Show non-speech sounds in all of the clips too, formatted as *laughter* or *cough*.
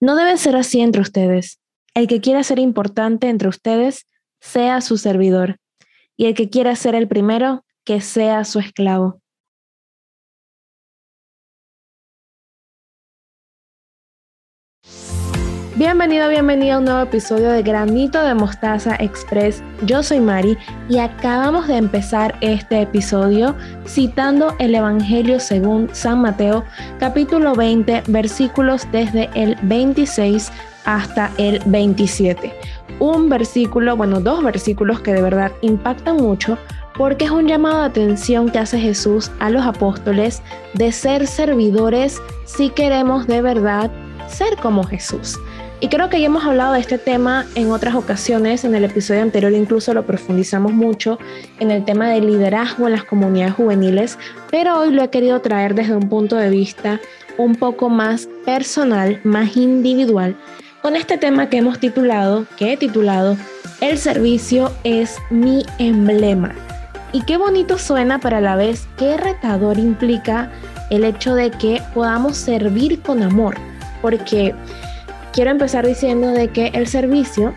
No debe ser así entre ustedes. El que quiera ser importante entre ustedes, sea su servidor, y el que quiera ser el primero, que sea su esclavo. Bienvenido, bienvenido a un nuevo episodio de Granito de Mostaza Express. Yo soy Mari y acabamos de empezar este episodio citando el Evangelio según San Mateo, capítulo 20, versículos desde el 26 hasta el 27. Un versículo, bueno, dos versículos que de verdad impactan mucho porque es un llamado de atención que hace Jesús a los apóstoles de ser servidores si queremos de verdad ser como Jesús. Y creo que ya hemos hablado de este tema en otras ocasiones, en el episodio anterior incluso lo profundizamos mucho en el tema del liderazgo en las comunidades juveniles, pero hoy lo he querido traer desde un punto de vista un poco más personal, más individual, con este tema que hemos titulado, que he titulado, El servicio es mi emblema. Y qué bonito suena, pero a la vez qué retador implica el hecho de que podamos servir con amor, porque quiero empezar diciendo de que el servicio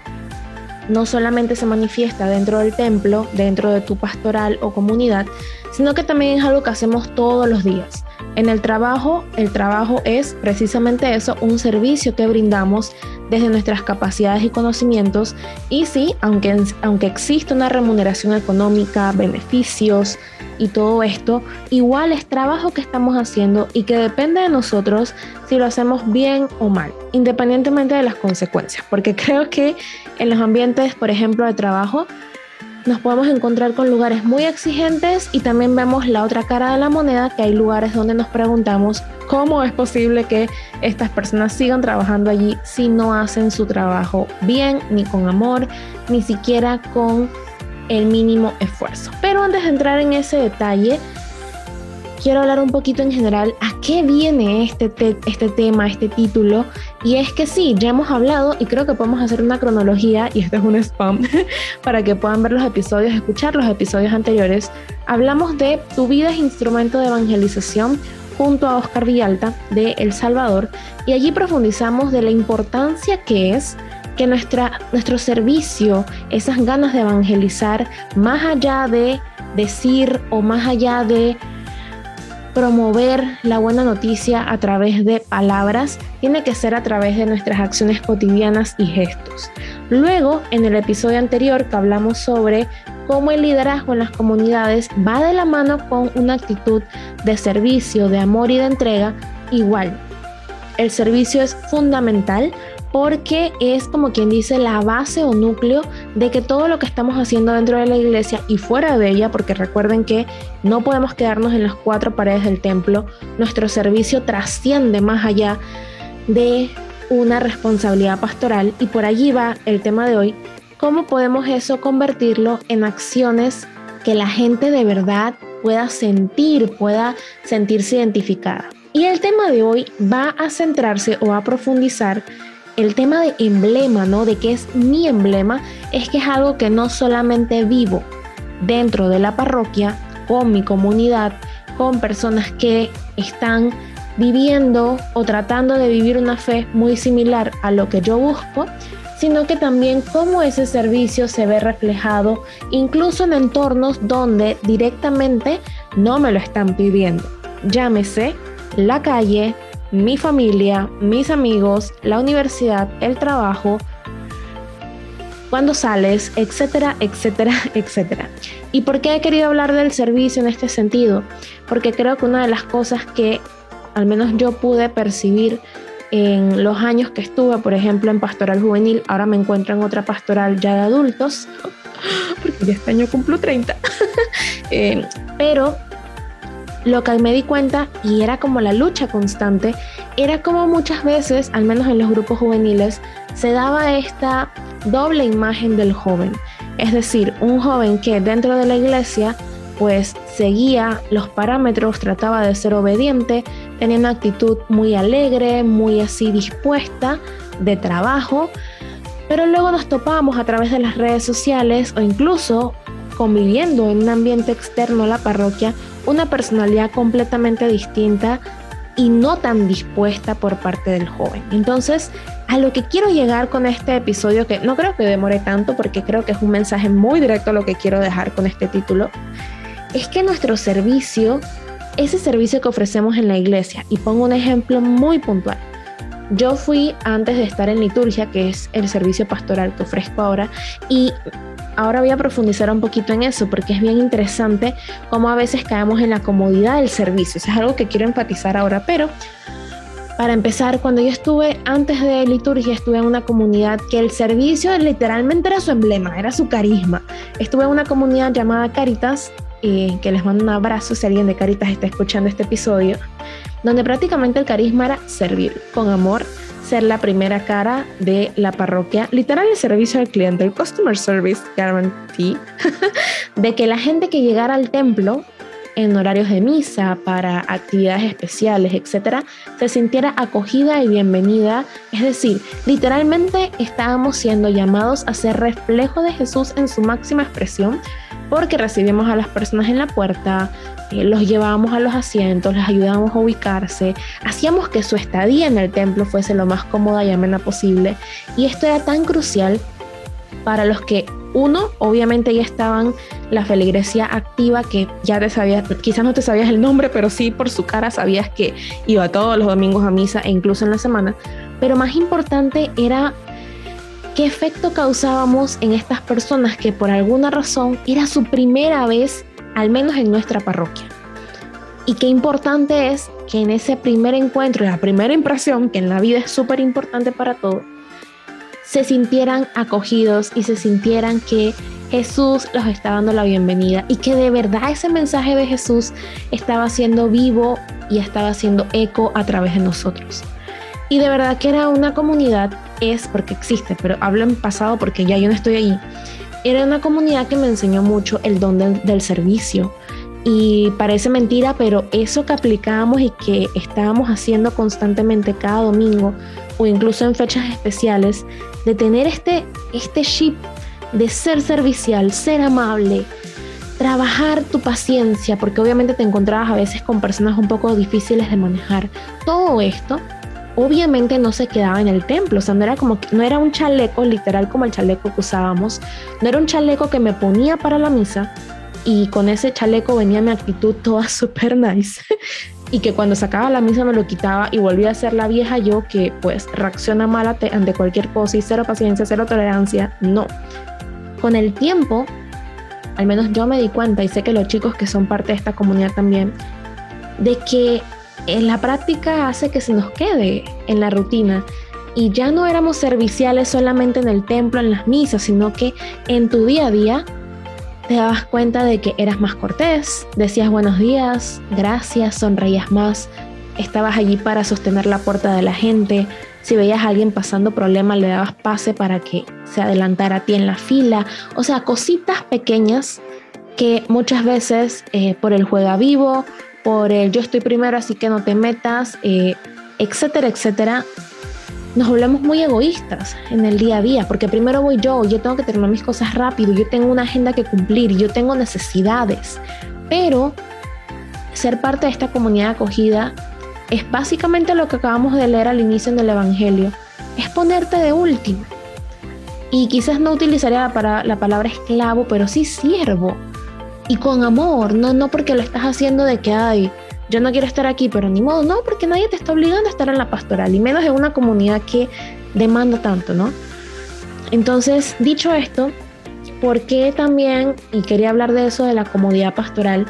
no solamente se manifiesta dentro del templo, dentro de tu pastoral o comunidad, sino que también es algo que hacemos todos los días. En el trabajo, el trabajo es precisamente eso, un servicio que brindamos desde nuestras capacidades y conocimientos. Y sí, aunque, aunque existe una remuneración económica, beneficios, y todo esto, igual es trabajo que estamos haciendo y que depende de nosotros si lo hacemos bien o mal, independientemente de las consecuencias, porque *laughs* creo que en los ambientes, por ejemplo, de trabajo, nos podemos encontrar con lugares muy exigentes y también vemos la otra cara de la moneda, que hay lugares donde nos preguntamos cómo es posible que estas personas sigan trabajando allí si no hacen su trabajo bien, ni con amor, ni siquiera con el mínimo esfuerzo. Pero antes de entrar en ese detalle, quiero hablar un poquito en general qué viene este, este tema, este título. Y es que sí, ya hemos hablado y creo que podemos hacer una cronología, y este es un spam, *laughs* para que puedan ver los episodios, escuchar los episodios anteriores. Hablamos de Tu vida es instrumento de evangelización junto a Oscar Villalta de El Salvador y allí profundizamos de la importancia que es que nuestra, nuestro servicio, esas ganas de evangelizar, más allá de decir o más allá de promover la buena noticia a través de palabras, tiene que ser a través de nuestras acciones cotidianas y gestos. Luego, en el episodio anterior que hablamos sobre cómo el liderazgo en las comunidades va de la mano con una actitud de servicio, de amor y de entrega, igual. El servicio es fundamental porque es como quien dice la base o núcleo de que todo lo que estamos haciendo dentro de la iglesia y fuera de ella, porque recuerden que no podemos quedarnos en las cuatro paredes del templo, nuestro servicio trasciende más allá de una responsabilidad pastoral y por allí va el tema de hoy, cómo podemos eso convertirlo en acciones que la gente de verdad pueda sentir, pueda sentirse identificada. Y el tema de hoy va a centrarse o a profundizar el tema de emblema, ¿no? De que es mi emblema, es que es algo que no solamente vivo dentro de la parroquia, con mi comunidad, con personas que están viviendo o tratando de vivir una fe muy similar a lo que yo busco, sino que también cómo ese servicio se ve reflejado incluso en entornos donde directamente no me lo están pidiendo. Llámese la calle, mi familia, mis amigos, la universidad, el trabajo, cuando sales, etcétera, etcétera, *laughs* etcétera. ¿Y por qué he querido hablar del servicio en este sentido? Porque creo que una de las cosas que al menos yo pude percibir en los años que estuve, por ejemplo, en pastoral juvenil, ahora me encuentro en otra pastoral ya de adultos, *gasps* porque este año cumplo 30, *laughs* eh, pero lo que me di cuenta, y era como la lucha constante, era como muchas veces, al menos en los grupos juveniles, se daba esta doble imagen del joven. Es decir, un joven que dentro de la iglesia pues seguía los parámetros, trataba de ser obediente, tenía una actitud muy alegre, muy así dispuesta de trabajo, pero luego nos topábamos a través de las redes sociales o incluso conviviendo en un ambiente externo a la parroquia una personalidad completamente distinta y no tan dispuesta por parte del joven. Entonces, a lo que quiero llegar con este episodio, que no creo que demore tanto porque creo que es un mensaje muy directo a lo que quiero dejar con este título, es que nuestro servicio, ese servicio que ofrecemos en la iglesia, y pongo un ejemplo muy puntual, yo fui antes de estar en liturgia, que es el servicio pastoral que ofrezco ahora, y ahora voy a profundizar un poquito en eso porque es bien interesante cómo a veces caemos en la comodidad del servicio. Eso es algo que quiero enfatizar ahora, pero para empezar, cuando yo estuve antes de liturgia, estuve en una comunidad que el servicio literalmente era su emblema, era su carisma. Estuve en una comunidad llamada Caritas, que les mando un abrazo si alguien de Caritas está escuchando este episodio donde prácticamente el carisma era servir con amor, ser la primera cara de la parroquia, literal el servicio al cliente, el customer service guarantee, *laughs* de que la gente que llegara al templo en horarios de misa, para actividades especiales, etcétera, se sintiera acogida y bienvenida. Es decir, literalmente estábamos siendo llamados a ser reflejo de Jesús en su máxima expresión, porque recibimos a las personas en la puerta, eh, los llevábamos a los asientos, les ayudábamos a ubicarse, hacíamos que su estadía en el templo fuese lo más cómoda y amena posible. Y esto era tan crucial para los que, uno, obviamente ya estaban la feligresía activa, que ya te sabías, quizás no te sabías el nombre, pero sí por su cara sabías que iba todos los domingos a misa e incluso en la semana. Pero más importante era qué efecto causábamos en estas personas que por alguna razón era su primera vez al menos en nuestra parroquia. Y qué importante es que en ese primer encuentro, la primera impresión, que en la vida es súper importante para todos, se sintieran acogidos y se sintieran que Jesús los está dando la bienvenida y que de verdad ese mensaje de Jesús estaba siendo vivo y estaba haciendo eco a través de nosotros. Y de verdad que era una comunidad, es porque existe, pero hablo en pasado porque ya yo no estoy ahí, era una comunidad que me enseñó mucho el don del, servicio. Y parece mentira, pero eso que aplicábamos y que estábamos haciendo constantemente cada domingo o incluso en fechas especiales, de tener este, este chip de ser servicial, ser amable, trabajar tu paciencia, porque obviamente te encontrabas a veces con personas un poco difíciles de manejar. Todo esto obviamente no se quedaba en el templo, o sea, no era como no era un chaleco literal como el chaleco que usábamos, no era un chaleco que me ponía para la misa y con ese chaleco venía mi actitud toda *laughs* super nice y que cuando sacaba la misa me lo quitaba y volvía a ser la vieja yo que pues reacciona mal ante cualquier cosa y cero paciencia, cero tolerancia, no. Con el tiempo, al menos yo me di cuenta y sé que los chicos que son parte de esta comunidad también, de que en la práctica hace que se nos quede en la rutina y ya no éramos serviciales solamente en el templo, en las misas, sino que en tu día a día te dabas cuenta de que eras más cortés, decías buenos días, gracias, sonreías más, estabas allí para sostener la puerta de la gente, si veías a alguien pasando problemas le dabas pase para que se adelantara a ti en la fila, o sea, cositas pequeñas que muchas veces eh, por el juega vivo, por el yo estoy primero, así que no te metas, eh, etcétera, etcétera, nos volvemos muy egoístas en el día a día, porque primero voy yo, yo tengo que terminar mis cosas rápido, yo tengo una agenda que cumplir, yo tengo necesidades, pero ser parte de esta comunidad acogida es básicamente lo que acabamos de leer al inicio en el Evangelio, es ponerte de último. Y quizás no utilizaría la, la palabra esclavo, pero sí siervo y con amor, no, no porque lo estás haciendo de que, ay, yo no quiero estar aquí, pero ni modo, no, porque nadie te está obligando a estar en la pastoral, y menos en una comunidad que demanda tanto, ¿no? Entonces, dicho esto, ¿por qué también, y quería hablar de eso, de la comodidad pastoral,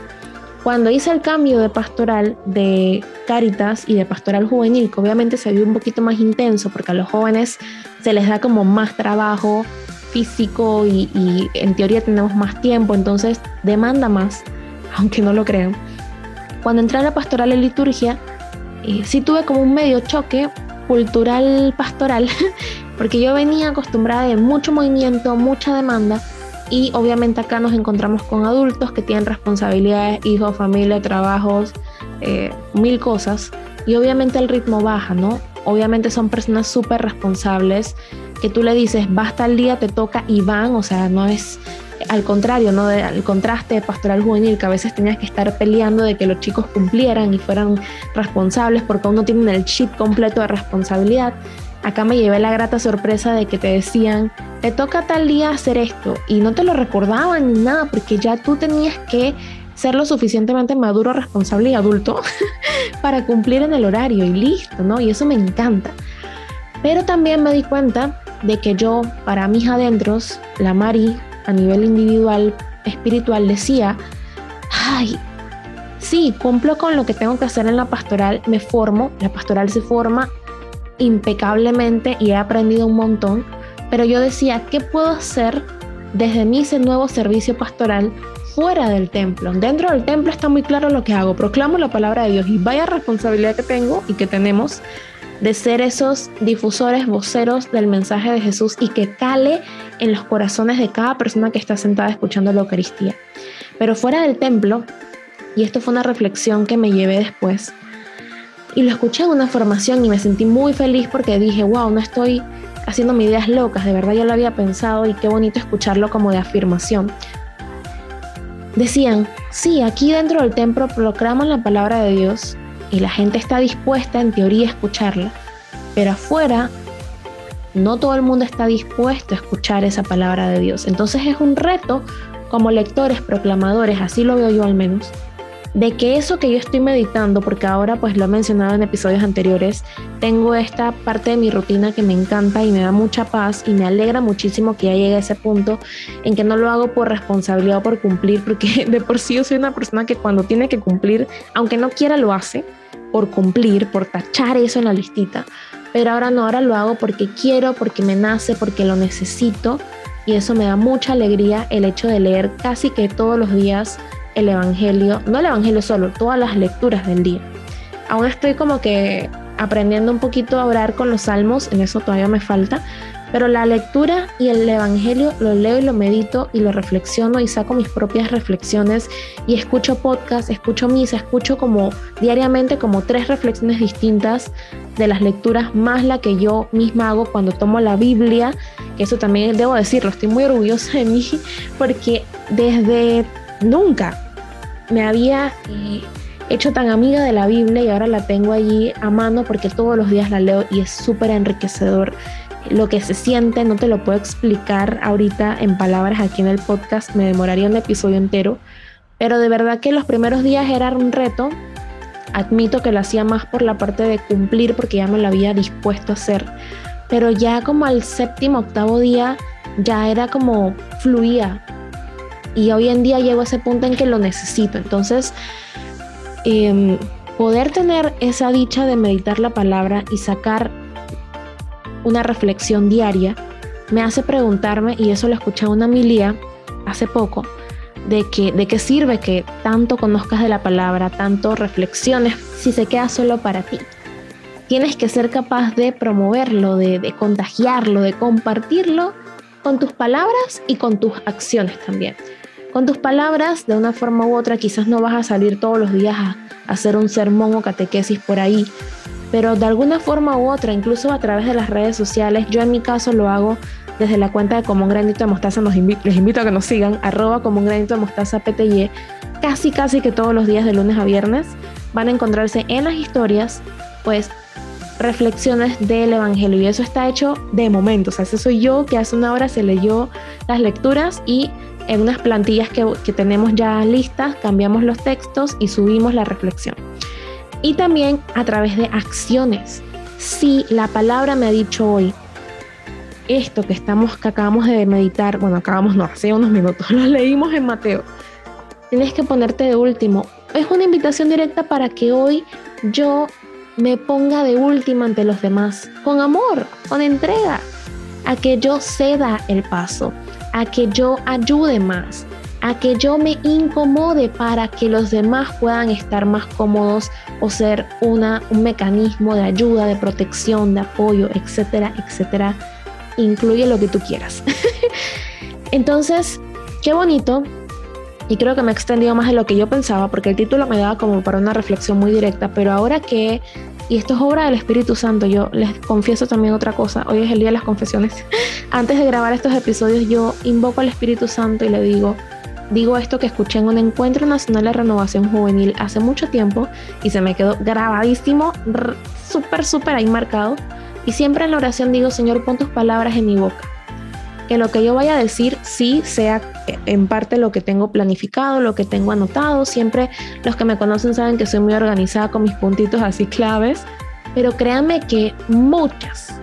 cuando hice el cambio de pastoral de Caritas y de pastoral juvenil, que obviamente se vio un poquito más intenso, porque a los jóvenes se les da como más trabajo, físico y, en teoría tenemos más tiempo, entonces demanda más, *laughs* aunque no lo crean. Cuando entré a la pastoral en liturgia, eh, sí tuve como un medio choque cultural pastoral, *laughs* porque yo venía acostumbrada de mucho movimiento, mucha demanda, y obviamente acá nos encontramos con adultos que tienen responsabilidades, hijos, familia, trabajos, eh, mil cosas, y obviamente el ritmo baja, ¿no? Obviamente son personas súper responsables que tú le dices, basta el día, te toca y van, o sea, no es al contrario, ¿no? al contraste pastoral juvenil, que a veces tenías que estar peleando de que los chicos cumplieran y fueran responsables porque aún no tienen el chip completo de responsabilidad. Acá me llevé la grata sorpresa de que te decían, te toca tal día hacer esto y no te lo recordaban ni nada porque ya tú tenías que ser lo suficientemente maduro, responsable y adulto *laughs* para cumplir en el horario y listo, ¿no? Y eso me encanta. Pero también me di cuenta de que yo, para mis adentros, la Mari, a nivel individual, espiritual, decía, ay, sí, cumplo con lo que tengo que hacer en la pastoral, me formo, la pastoral se forma impecablemente y he aprendido un montón, pero yo decía, ¿qué puedo hacer desde mi nuevo servicio pastoral fuera del templo? Dentro del templo está muy claro lo que hago, proclamo la palabra de Dios y vaya responsabilidad que tengo y que tenemos de ser esos difusores, voceros del mensaje de Jesús y que cale en los corazones de cada persona que está sentada escuchando la Eucaristía. Pero fuera del templo, y esto fue una reflexión que me llevé después, y lo escuché en una formación y me sentí muy feliz porque dije, wow, no estoy haciendo mis ideas locas, de verdad yo lo había pensado y qué bonito escucharlo como de afirmación. Decían, sí, aquí dentro del templo proclaman la palabra de Dios y la gente está dispuesta en teoría a escucharla, pero afuera no todo el mundo está dispuesto a escuchar esa palabra de Dios. Entonces es un reto como lectores, proclamadores, así lo veo yo al menos, de que eso que yo estoy meditando, porque ahora pues lo he mencionado en episodios anteriores, tengo esta parte de mi rutina que me encanta y me da mucha paz y me alegra muchísimo que ya llegue a ese punto en que no lo hago por responsabilidad o por cumplir, porque *laughs* de por sí yo soy una persona que cuando tiene que cumplir, aunque no quiera, lo hace por cumplir, por tachar eso en la listita. Pero ahora no, ahora lo hago porque quiero, porque me nace, porque lo necesito. Y eso me da mucha alegría el hecho de leer casi que todos los días el Evangelio, no el Evangelio solo, todas las lecturas del día. Aún estoy como que aprendiendo un poquito a orar con los salmos, en eso todavía me falta, pero la lectura y el Evangelio lo leo y lo medito y lo reflexiono y saco mis propias reflexiones y escucho podcast, escucho misa, escucho como diariamente como tres reflexiones distintas de las lecturas más la que yo misma hago cuando tomo la Biblia, que eso también debo decirlo, estoy muy orgullosa de mí porque desde nunca me había... Eh, hecho tan amiga de la Biblia y ahora la tengo allí a mano porque todos los días la leo y es súper enriquecedor lo que se siente, no te lo puedo explicar ahorita en palabras aquí en el podcast, me demoraría un episodio entero, pero de verdad que los primeros días era un reto, admito que lo hacía más por la parte de cumplir porque ya me lo había dispuesto a hacer, pero ya como al séptimo, octavo día ya era como fluía. Y hoy en día llego a ese punto en que lo necesito, entonces... Em, poder tener esa dicha de meditar la palabra y sacar una reflexión diaria, me hace preguntarme, y eso lo escuché en una milía hace poco, de que de qué sirve que tanto conozcas de la palabra, tanto reflexiones, si se queda solo para ti. Tienes que ser capaz de promoverlo, de, de contagiarlo, de compartirlo con tus palabras y con tus acciones también. Con tus palabras, de una forma u otra, quizás no vas a salir todos los días a, hacer un sermón o catequesis por ahí, pero de alguna forma u otra, incluso a través de las redes sociales, yo en mi caso lo hago desde la cuenta de Como un Granito de Mostaza, les invito a que nos sigan, arroba Como un Granito de Mostaza PTY, casi casi que todos los días de lunes a viernes van a encontrarse en las historias, pues reflexiones del Evangelio. Y eso está hecho de momento, o sea, ese soy yo que hace una hora se leyó las lecturas y en unas plantillas que tenemos ya listas cambiamos los textos y subimos la reflexión y también a través de acciones. Si la palabra me ha dicho hoy, esto que estamos que acabamos de meditar, bueno, acabamos no, hace unos minutos, *laughs* lo leímos en Mateo. Tienes que ponerte de último. Es una invitación directa para que hoy yo me ponga de último ante los demás, con amor, con entrega, a que yo ceda el paso, a que yo ayude más, a que yo me incomode para que los demás puedan estar más cómodos o ser una, un mecanismo de ayuda, de protección, de apoyo, etcétera, etcétera. Incluye lo que tú quieras. *laughs* Entonces, qué bonito. Y creo que me he extendido más de lo que yo pensaba porque el título me daba como para una reflexión muy directa, pero ahora que Y esto es obra del Espíritu Santo. Yo les confieso también otra cosa. Hoy es el día de las confesiones. *laughs* Antes de grabar estos episodios yo invoco al Espíritu Santo y le digo, digo esto que escuché en un encuentro nacional de renovación juvenil hace mucho tiempo y se me quedó grabadísimo, súper, súper ahí marcado. Y siempre en la oración digo, Señor, pon tus palabras en mi boca. Que lo que yo vaya a decir sí sea en parte lo que tengo planificado, lo que tengo anotado. Siempre los que me conocen saben que soy muy organizada con mis puntitos así claves. Pero créanme que muchas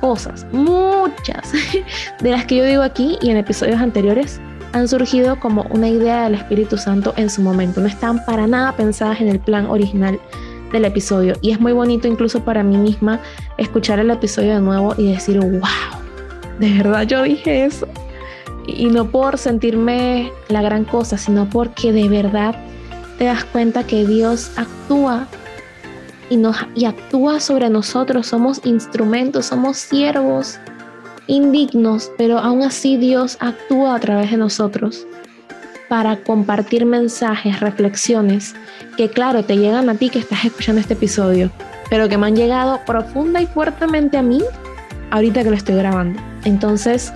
cosas, muchas *laughs* de las que yo digo aquí y en episodios anteriores han surgido como una idea del Espíritu Santo en su momento. No están para nada pensadas en el plan original del episodio. Y es muy bonito incluso para mí misma escuchar el episodio de nuevo y decir, wow, de verdad yo dije eso. Y no por sentirme la gran cosa, sino porque de verdad te das cuenta que Dios actúa y, nos, y actúa sobre nosotros. Somos instrumentos, somos siervos indignos, pero aún así Dios actúa a través de nosotros para compartir mensajes, reflexiones que claro, te llegan a ti que estás escuchando este episodio, pero que me han llegado profunda y fuertemente a mí ahorita que lo estoy grabando. Entonces,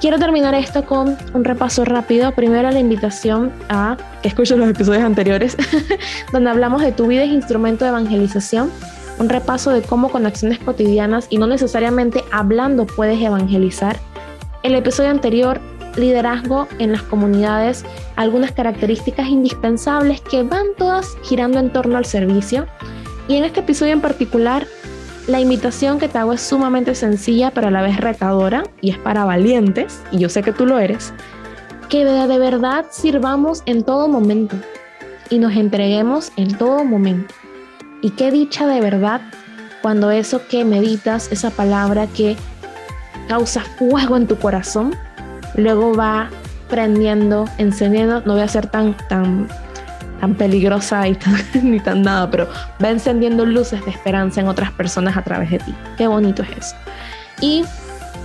quiero terminar esto con un repaso rápido. Primero la invitación a que escuches los episodios anteriores, *laughs* donde hablamos de tu vida es instrumento de evangelización un repaso de cómo con acciones cotidianas y no necesariamente hablando puedes evangelizar. El episodio anterior, liderazgo en las comunidades, algunas características indispensables que van todas girando en torno al servicio. Y en este episodio en particular, la invitación que te hago es sumamente sencilla pero a la vez retadora y es para valientes, y yo sé que tú lo eres, que de verdad sirvamos en todo momento y nos entreguemos en todo momento. Y qué dicha de verdad cuando eso que meditas, esa palabra que causa fuego en tu corazón, luego va prendiendo, encendiendo, no voy a ser tan, tan, tan peligrosa y *laughs* ni tan nada, pero va encendiendo luces de esperanza en otras personas a través de ti. Qué bonito es eso. Y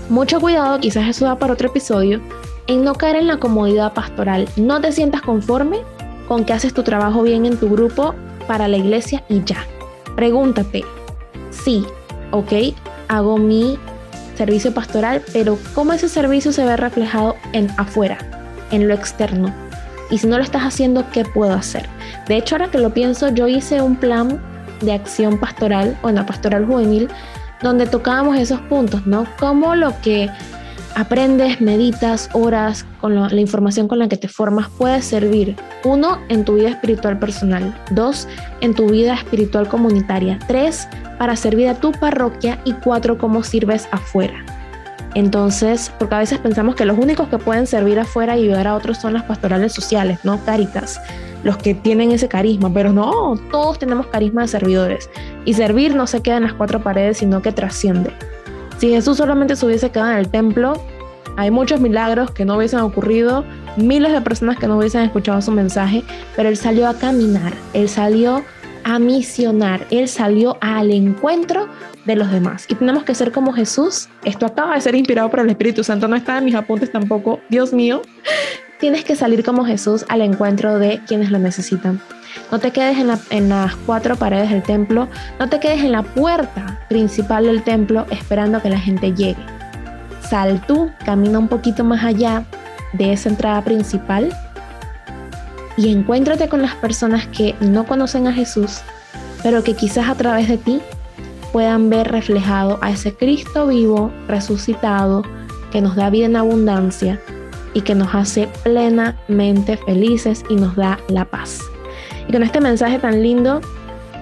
mucho cuidado, quizás eso da para otro episodio, en no caer en la comodidad pastoral. No te sientas conforme con que haces tu trabajo bien en tu grupo para la iglesia y ya. Pregúntate, sí, ok, hago mi servicio pastoral, pero ¿cómo ese servicio se ve reflejado en afuera, en lo externo? Y si no lo estás haciendo, ¿qué puedo hacer? De hecho, ahora que lo pienso, yo hice un plan de acción pastoral o en la pastoral juvenil donde tocábamos esos puntos, ¿no? Como lo que aprendes, meditas, oras, con la, información con la que te formas puede servir, uno, en tu vida espiritual personal, dos, en tu vida espiritual comunitaria, tres, para servir a tu parroquia y cuatro, cómo sirves afuera. Entonces, porque a veces pensamos que los únicos que pueden servir afuera y ayudar a otros son las pastorales sociales, no Caritas, los que tienen ese carisma, pero no, todos tenemos carisma de servidores. Y servir no se queda en las cuatro paredes, sino que trasciende. Si Jesús solamente se hubiese quedado en el templo, hay muchos milagros que no hubiesen ocurrido, miles de personas que no hubiesen escuchado su mensaje, pero Él salió a caminar, Él salió a misionar, Él salió al encuentro de los demás. Y tenemos que ser como Jesús. Esto acaba de ser inspirado por el Espíritu Santo, no está en mis apuntes tampoco, Dios mío. Tienes que salir como Jesús al encuentro de quienes lo necesitan. No te quedes en, las cuatro paredes del templo, no te quedes en la puerta principal del templo esperando que la gente llegue. Sal tú, camina un poquito más allá de esa entrada principal y encuéntrate con las personas que no conocen a Jesús, pero que quizás a través de ti puedan ver reflejado a ese Cristo vivo, resucitado, que nos da vida en abundancia y que nos hace plenamente felices y nos da la paz. Y con este mensaje tan lindo,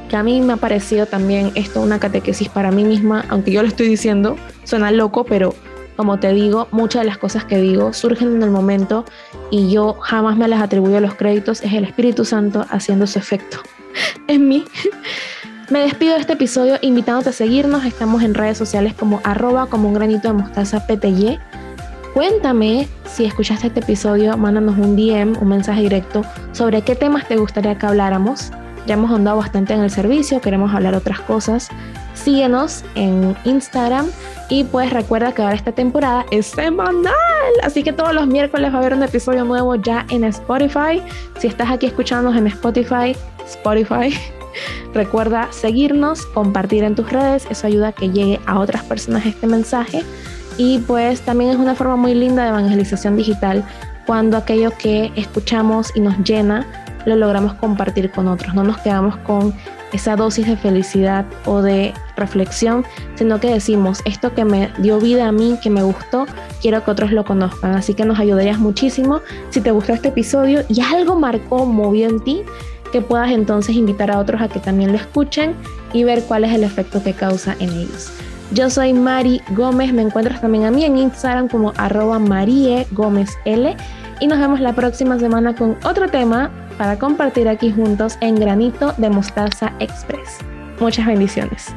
que a mí me ha parecido también esto una catequesis para mí misma, aunque yo lo estoy diciendo, suena loco, pero como te digo, muchas de las cosas que digo surgen en el momento y yo jamás me las atribuyo a los créditos, es el Espíritu Santo haciendo su efecto *laughs* en mí. Me despido de este episodio invitándote a seguirnos, estamos en redes sociales como arroba como un granito de mostaza PTY Cuéntame si escuchaste este episodio, mándanos un DM, un mensaje directo sobre qué temas te gustaría que habláramos. Ya hemos andado bastante en el servicio, queremos hablar otras cosas. Síguenos en Instagram y pues recuerda que ahora esta temporada es semanal, así que todos los miércoles va a haber un episodio nuevo ya en Spotify. Si estás aquí escuchándonos en Spotify, Spotify, *laughs* Recuerda seguirnos, compartir en tus redes, eso ayuda a que llegue a otras personas este mensaje y pues también es una forma muy linda de evangelización digital cuando aquello que escuchamos y nos llena lo logramos compartir con otros, no nos quedamos con esa dosis de felicidad o de reflexión, sino que decimos, esto que me dio vida a mí, que me gustó, quiero que otros lo conozcan. Así que nos ayudarías muchísimo si te gustó este episodio y algo marcó, movió en ti, que puedas entonces invitar a otros a que también lo escuchen y ver cuál es el efecto que causa en ellos. Yo soy Mari Gómez, me encuentras también a mí en Instagram como arroba Marie Gómez L y nos vemos la próxima semana con otro tema para compartir aquí juntos en Granito de Mostaza Express. Muchas bendiciones.